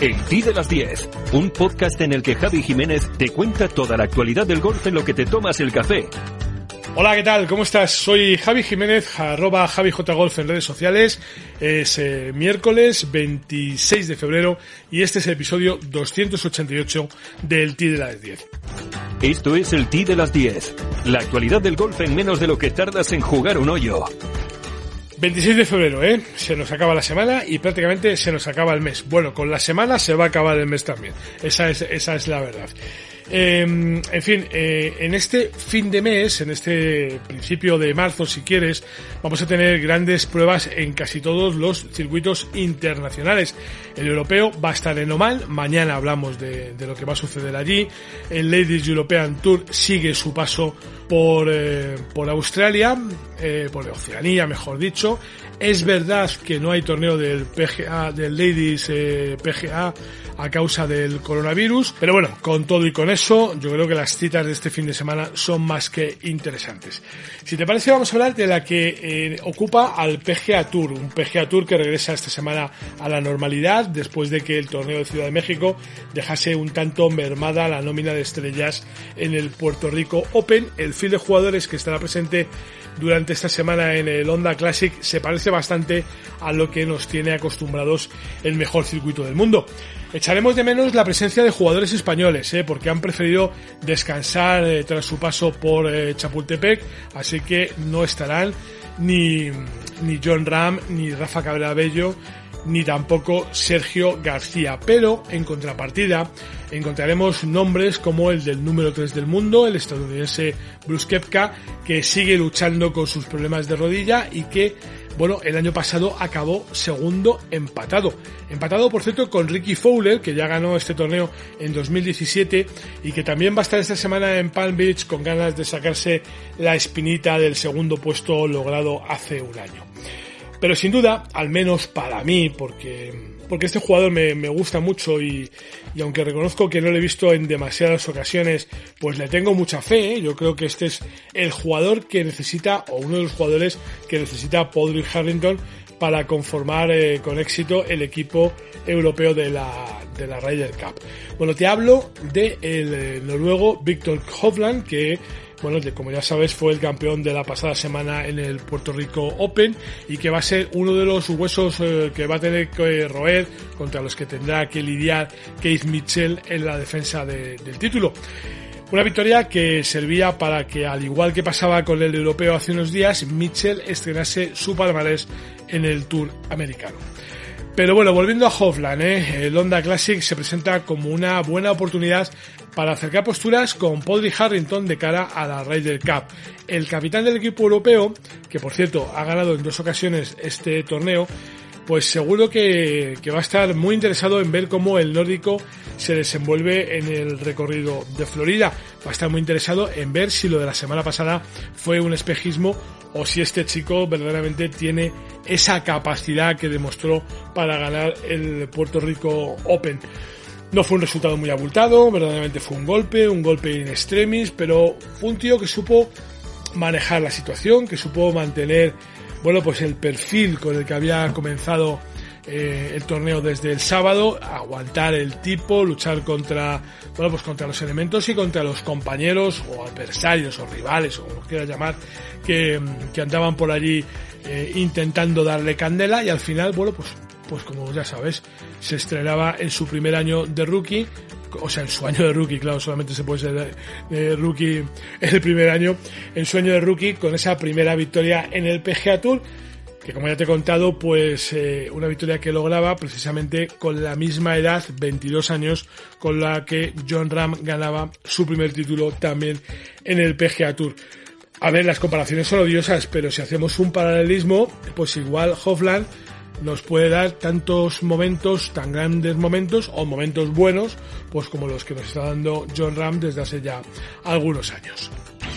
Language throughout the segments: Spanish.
El Ti de las 10, un podcast en el que Javi Jiménez te cuenta toda la actualidad del golf en lo que te tomas el café. Hola, ¿qué tal? ¿Cómo estás? Soy Javi Jiménez, arroba JaviJGolf en redes sociales. Es eh, miércoles 26 de febrero y este es el episodio 288 del Ti de las 10. Esto es el Ti de las 10, la actualidad del golf en menos de lo que tardas en jugar un hoyo. 26 de febrero, ¿eh? Se nos acaba la semana y prácticamente se nos acaba el mes. Bueno, con la semana se va a acabar el mes también. Esa es, esa es la verdad. Eh, en fin, eh, en este fin de mes, en este principio de marzo, si quieres, vamos a tener grandes pruebas en casi todos los circuitos internacionales. El europeo va a estar en Oman, mañana hablamos de, de lo que va a suceder allí. El Ladies European Tour sigue su paso por, eh, por Australia, eh, por Oceanía, mejor dicho. Es verdad que no hay torneo del PGA, del Ladies eh, PGA a causa del coronavirus, pero bueno, con todo y con eso, yo creo que las citas de este fin de semana son más que interesantes. Si te parece, vamos a hablar de la que eh, ocupa al PGA Tour, un PGA Tour que regresa esta semana a la normalidad después de que el torneo de Ciudad de México dejase un tanto mermada la nómina de estrellas en el Puerto Rico Open. El fil de jugadores que estará presente durante esta semana en el Honda Classic se parece bastante a lo que nos tiene acostumbrados el mejor circuito del mundo. Echaremos de menos la presencia de jugadores españoles, ¿eh? porque han preferido descansar eh, tras su paso por eh, Chapultepec, así que no estarán ni, ni John Ram, ni Rafa Cabrera Bello, ni tampoco Sergio García. Pero en contrapartida encontraremos nombres como el del número 3 del mundo, el estadounidense Bruce Kepka, que sigue luchando con sus problemas de rodilla y que bueno, el año pasado acabó segundo empatado. Empatado, por cierto, con Ricky Fowler, que ya ganó este torneo en 2017 y que también va a estar esta semana en Palm Beach con ganas de sacarse la espinita del segundo puesto logrado hace un año. Pero sin duda, al menos para mí, porque, porque este jugador me, me gusta mucho y, y, aunque reconozco que no lo he visto en demasiadas ocasiones, pues le tengo mucha fe. ¿eh? Yo creo que este es el jugador que necesita, o uno de los jugadores que necesita Paul Harrington para conformar eh, con éxito el equipo europeo de la, de la Ryder Cup. Bueno, te hablo del de el noruego Victor Hovland, que bueno, como ya sabes, fue el campeón de la pasada semana en el Puerto Rico Open y que va a ser uno de los huesos eh, que va a tener que roer contra los que tendrá que lidiar Keith Mitchell en la defensa de, del título. Una victoria que servía para que, al igual que pasaba con el europeo hace unos días, Mitchell estrenase su palmarés en el Tour americano. Pero bueno, volviendo a Hovland, ¿eh? el Honda Classic se presenta como una buena oportunidad para acercar posturas con Paul Harrington de cara a la Ryder Cup. El capitán del equipo europeo, que por cierto ha ganado en dos ocasiones este torneo, pues seguro que, que, va a estar muy interesado en ver cómo el nórdico se desenvuelve en el recorrido de Florida. Va a estar muy interesado en ver si lo de la semana pasada fue un espejismo o si este chico verdaderamente tiene esa capacidad que demostró para ganar el Puerto Rico Open. No fue un resultado muy abultado, verdaderamente fue un golpe, un golpe in extremis, pero fue un tío que supo manejar la situación, que supo mantener, bueno, pues el perfil con el que había comenzado eh, el torneo desde el sábado, aguantar el tipo, luchar contra, bueno, pues contra los elementos y contra los compañeros o adversarios o rivales o como quieras llamar, que, que andaban por allí eh, intentando darle candela y al final, bueno, pues pues como ya sabes, se estrenaba en su primer año de rookie, o sea, en su año de rookie, claro, solamente se puede ser de, rookie en el primer año, en su año de rookie con esa primera victoria en el PGA Tour, que como ya te he contado, pues eh, una victoria que lograba precisamente con la misma edad, 22 años, con la que John Ram ganaba su primer título también en el PGA Tour. A ver, las comparaciones son odiosas, pero si hacemos un paralelismo, pues igual Hofland nos puede dar tantos momentos, tan grandes momentos o momentos buenos, pues como los que nos está dando John Ram desde hace ya algunos años.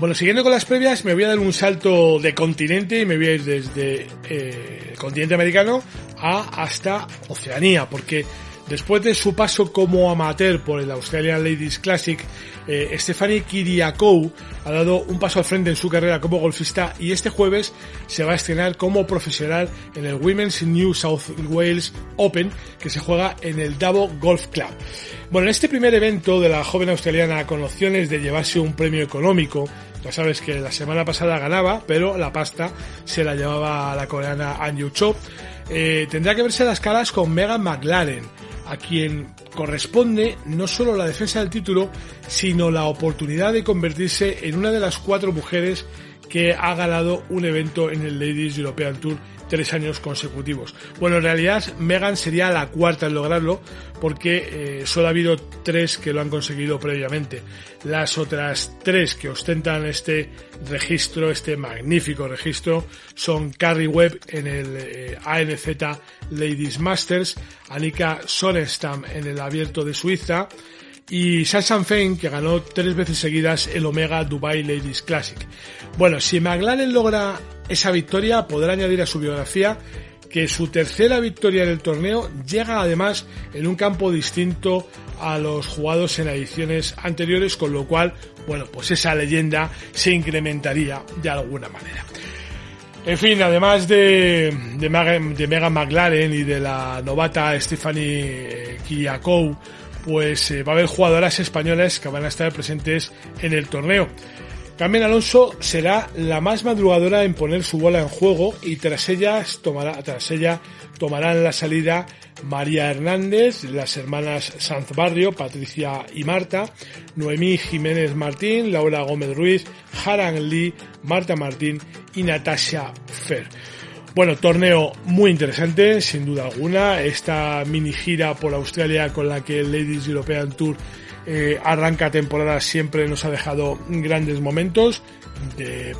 Bueno, siguiendo con las previas, me voy a dar un salto de continente y me voy a ir desde eh, el continente americano a hasta Oceanía, porque después de su paso como amateur por el Australian Ladies Classic, eh, Stephanie Kiriakou ha dado un paso al frente en su carrera como golfista y este jueves se va a estrenar como profesional en el Women's New South Wales Open que se juega en el Davo Golf Club. Bueno, en este primer evento de la joven australiana con opciones de llevarse un premio económico, ya sabes que la semana pasada ganaba, pero la pasta se la llevaba la coreana Anju Cho. Eh, tendrá que verse las caras con Megan McLaren, a quien corresponde no solo la defensa del título, sino la oportunidad de convertirse en una de las cuatro mujeres que ha ganado un evento en el Ladies European Tour tres años consecutivos. Bueno, en realidad Megan sería la cuarta en lograrlo porque eh, solo ha habido tres que lo han conseguido previamente. Las otras tres que ostentan este registro, este magnífico registro, son Carrie Webb en el eh, ANZ Ladies Masters, Anika Sonnenstam en el Abierto de Suiza, y Sasha Fein, que ganó tres veces seguidas el Omega Dubai Ladies Classic. Bueno, si McLaren logra esa victoria, podrá añadir a su biografía que su tercera victoria en el torneo llega además en un campo distinto a los jugados en ediciones anteriores, con lo cual, bueno, pues esa leyenda se incrementaría de alguna manera. En fin, además de, de, Megan, McLaren y de la novata Stephanie eh, Kiriakou, pues eh, va a haber jugadoras españolas que van a estar presentes en el torneo. Carmen Alonso será la más madrugadora en poner su bola en juego y tras ellas tomará, tras ella tomarán la salida María Hernández, las hermanas Sanz Barrio, Patricia y Marta, Noemí Jiménez Martín, Laura Gómez Ruiz, Haran Lee, Marta Martín y Natasha Fer. Bueno, torneo muy interesante, sin duda alguna. Esta mini gira por Australia con la que el Ladies European Tour eh, arranca temporada siempre nos ha dejado grandes momentos.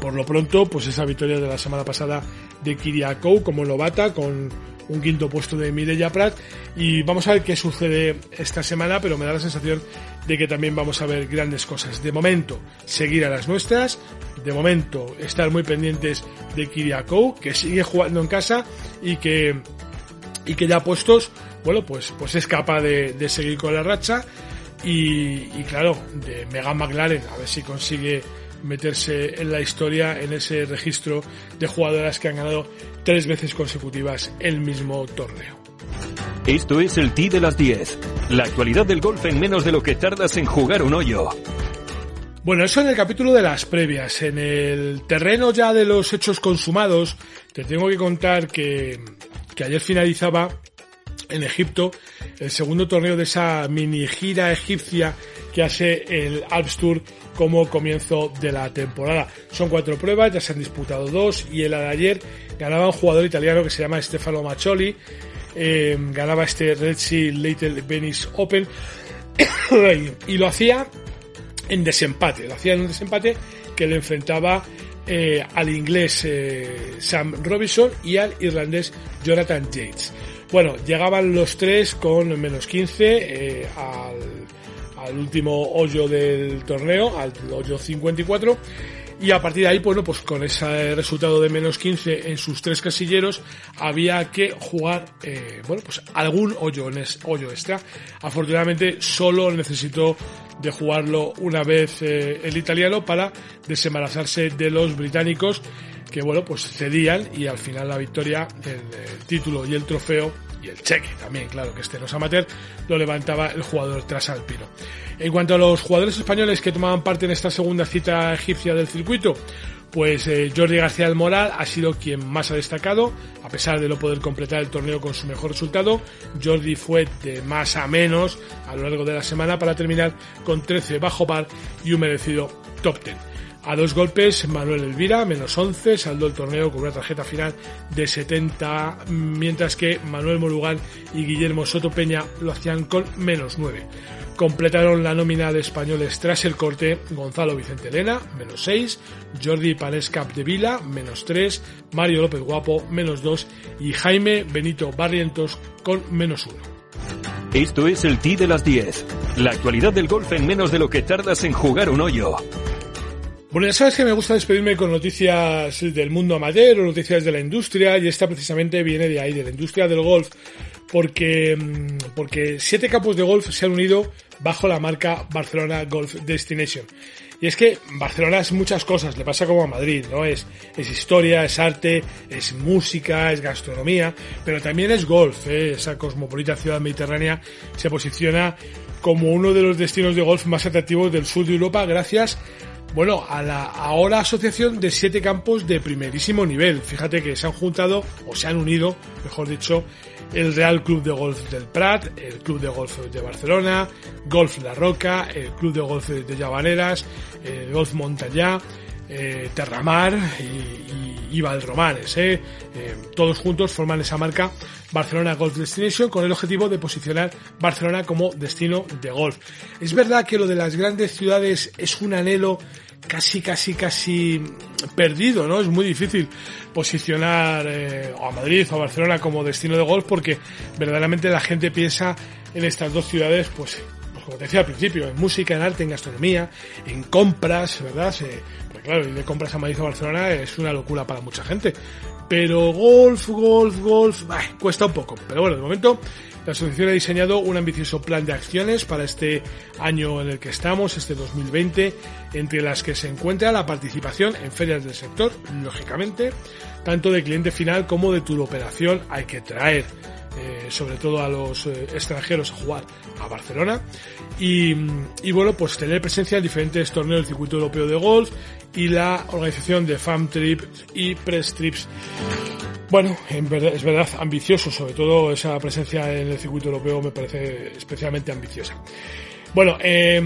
Por lo pronto, pues esa victoria de la semana pasada de Kiriakou como novata con un quinto puesto de Mireia Prat y vamos a ver qué sucede esta semana, pero me da la sensación de que también vamos a ver grandes cosas. De momento, seguir a las nuestras, de momento, estar muy pendientes de Kiriakou, que sigue jugando en casa y que, y que ya puestos, bueno, pues, pues es capaz de seguir con la racha y, y claro, de Megan McLaren, a ver si consigue meterse en la historia en ese registro de jugadoras que han ganado tres veces consecutivas el mismo torneo. Esto es el T de las 10. La actualidad del golf en menos de lo que tardas en jugar un hoyo. Bueno, eso en el capítulo de las previas. En el terreno ya de los hechos consumados, te tengo que contar que, que ayer finalizaba en Egipto el segundo torneo de esa mini gira egipcia que hace el Alps Tour como comienzo de la temporada. Son cuatro pruebas, ya se han disputado dos y el de ayer ganaba un jugador italiano que se llama Stefano Maccioli, eh, ganaba este Red Sea Little Venice Open y lo hacía en desempate, lo hacía en un desempate que le enfrentaba eh, al inglés eh, Sam Robinson y al irlandés Jonathan Yates. Bueno, llegaban los tres con menos 15 al al último hoyo del torneo, al hoyo 54. Y a partir de ahí, bueno, pues con ese resultado de menos 15 en sus tres casilleros, había que jugar, eh, bueno, pues algún hoyo, hoyo extra. Afortunadamente, solo necesitó de jugarlo una vez eh, el italiano para desembarazarse de los británicos, que bueno, pues cedían y al final la victoria, el título y el trofeo y el cheque también, claro, que este no es amateur, lo levantaba el jugador trasalpino. En cuanto a los jugadores españoles que tomaban parte en esta segunda cita egipcia del circuito, pues eh, Jordi García del Moral ha sido quien más ha destacado, a pesar de no poder completar el torneo con su mejor resultado. Jordi fue de más a menos a lo largo de la semana para terminar con 13 bajo par y un merecido top 10. A dos golpes, Manuel Elvira, menos 11, saldó el torneo con una tarjeta final de 70, mientras que Manuel Morugán y Guillermo Soto Peña lo hacían con menos 9. Completaron la nómina de españoles tras el corte Gonzalo Vicente Elena, menos 6, Jordi Panescap de Vila, menos 3, Mario López Guapo, menos 2 y Jaime Benito Barrientos con menos 1. Esto es el T de las 10. La actualidad del golf en menos de lo que tardas en jugar un hoyo. Bueno, ya sabes que me gusta despedirme con noticias del mundo amateur o noticias de la industria y esta precisamente viene de ahí, de la industria del golf, porque, mm, porque siete campos de golf se han unido bajo la marca Barcelona Golf Destination. Y es que Barcelona es muchas cosas, le pasa como a Madrid, ¿no? Es, es historia, es arte, es música, es gastronomía, pero también es golf, ¿eh? Esa cosmopolita ciudad mediterránea se posiciona como uno de los destinos de golf más atractivos del sur de Europa gracias bueno, a la ahora asociación de siete campos de primerísimo nivel. Fíjate que se han juntado, o se han unido, mejor dicho, el Real Club de Golf del Prat, el Club de Golf de Barcelona, Golf La Roca, el Club de Golf de Llavaneras, el Golf Montañá, eh, Terramar y, y, Valromanes. Eh. Eh, todos juntos forman esa marca Barcelona Golf Destination con el objetivo de posicionar Barcelona como destino de golf. Es verdad que lo de las grandes ciudades es un anhelo casi, casi, casi perdido, ¿no? Es muy difícil posicionar eh, a Madrid o a Barcelona como destino de golf porque verdaderamente la gente piensa en estas dos ciudades, pues, pues como te decía al principio, en música, en arte, en gastronomía, en compras, ¿verdad? Claro, ir de compras a Madrid Barcelona es una locura para mucha gente. Pero golf, golf, golf, cuesta un poco. Pero bueno, de momento la asociación ha diseñado un ambicioso plan de acciones para este año en el que estamos, este 2020, entre las que se encuentra la participación en ferias del sector, lógicamente, tanto de cliente final como de operación hay que traer eh, sobre todo a los eh, extranjeros a jugar a Barcelona y, y, bueno pues tener presencia en diferentes torneos del circuito europeo de golf y la organización de Fam Trips y Press Trips bueno, en verdad, es verdad ambicioso, sobre todo esa presencia en el circuito europeo me parece especialmente ambiciosa. Bueno, eh,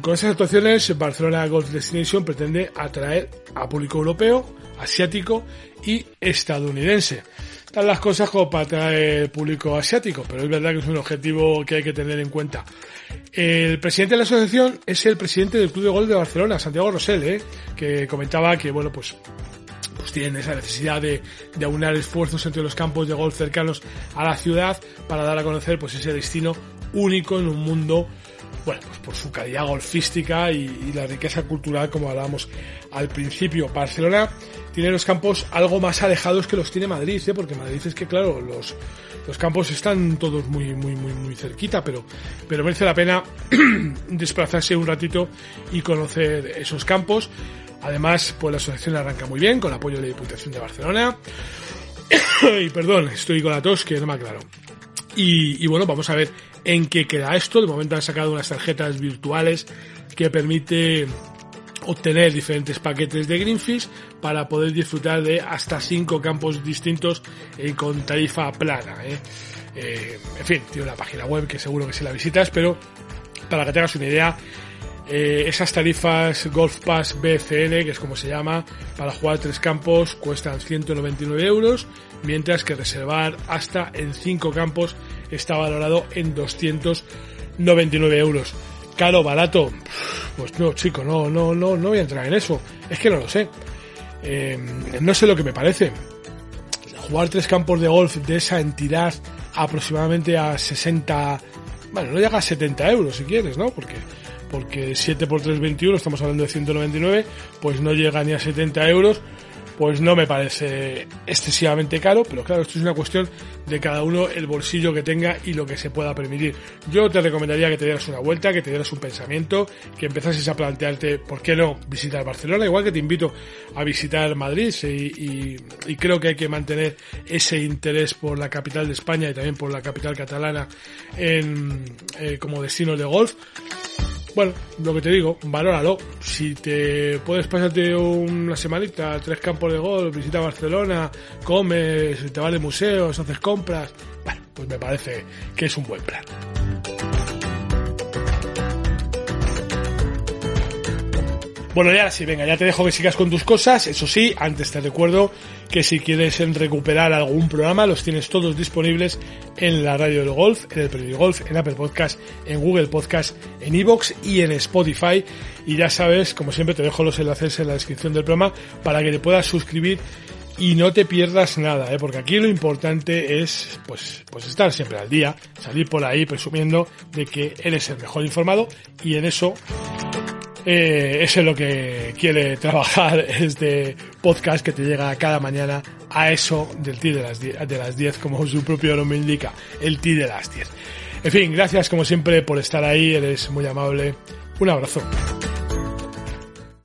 con esas actuaciones, Barcelona Golf Destination pretende atraer a público europeo, asiático y estadounidense. Están las cosas como para atraer público asiático, pero es verdad que es un objetivo que hay que tener en cuenta. El presidente de la asociación es el presidente del Club de Golf de Barcelona, Santiago Rosell, ¿eh? que comentaba que, bueno, pues pues tienen esa necesidad de, de, aunar esfuerzos entre los campos de golf cercanos a la ciudad para dar a conocer pues ese destino único en un mundo bueno, pues por su calidad golfística y, la riqueza cultural, como hablábamos al principio. Barcelona tiene los campos algo más alejados que los tiene Madrid, ¿eh? porque Madrid es que, claro, los, los campos están todos muy, muy, muy, muy cerquita, pero, pero merece la pena desplazarse un ratito y conocer esos campos. Además, pues la asociación arranca muy bien, con el apoyo de la Diputación de Barcelona. y perdón, estoy con la tos que no me aclaro. Y, y, bueno, vamos a ver en qué queda esto. De momento han sacado unas tarjetas virtuales que permite obtener diferentes paquetes de Greenfish para poder disfrutar de hasta cinco campos distintos eh, con tarifa plana. ¿eh? Eh, en fin, tiene una página web que seguro que si la visitas, pero para que tengas una idea, eh, esas tarifas Golf Pass BCN, que es como se llama, para jugar tres campos cuestan 199 euros, mientras que reservar hasta en cinco campos está valorado en 299 euros. Caro, barato, pues no, chico, no, no, no, no voy a entrar en eso. Es que no lo sé. Eh, no sé lo que me parece. Jugar tres campos de golf de esa entidad aproximadamente a 60, bueno, no llega a 70 euros si quieres, ¿no? Porque porque 7 por 3, 21, estamos hablando de 199, pues no llega ni a 70 euros, pues no me parece excesivamente caro, pero claro, esto es una cuestión de cada uno el bolsillo que tenga y lo que se pueda permitir. Yo te recomendaría que te dieras una vuelta, que te dieras un pensamiento, que empezases a plantearte, ¿por qué no visitar Barcelona? Igual que te invito a visitar Madrid y, creo que hay que mantener ese interés por la capital de España y también por la capital catalana eh, como destino de golf bueno, lo que te digo, valóralo. Si te puedes pasarte una semanita, tres campos de golf, visita Barcelona, comes, te vas de museos, haces compras, bueno, pues me parece que es un buen plan. Bueno, ya sí, venga, ya te dejo que sigas con tus cosas. Eso sí, antes te recuerdo que si quieres recuperar algún programa, los tienes todos disponibles en la radio del golf, en el periódico golf, en Apple Podcast, en Google Podcast, en Evox y en Spotify. Y ya sabes, como siempre, te dejo los enlaces en la descripción del programa para que te puedas suscribir y no te pierdas nada, ¿eh? porque aquí lo importante es pues, pues estar siempre al día, salir por ahí presumiendo de que eres el mejor informado y en eso eh, eso es lo que quiere trabajar este podcast que te llega cada mañana a eso del TI de las 10, de las 10 como su propio nombre indica, el TI de las 10. En fin, gracias como siempre por estar ahí, eres muy amable. Un abrazo.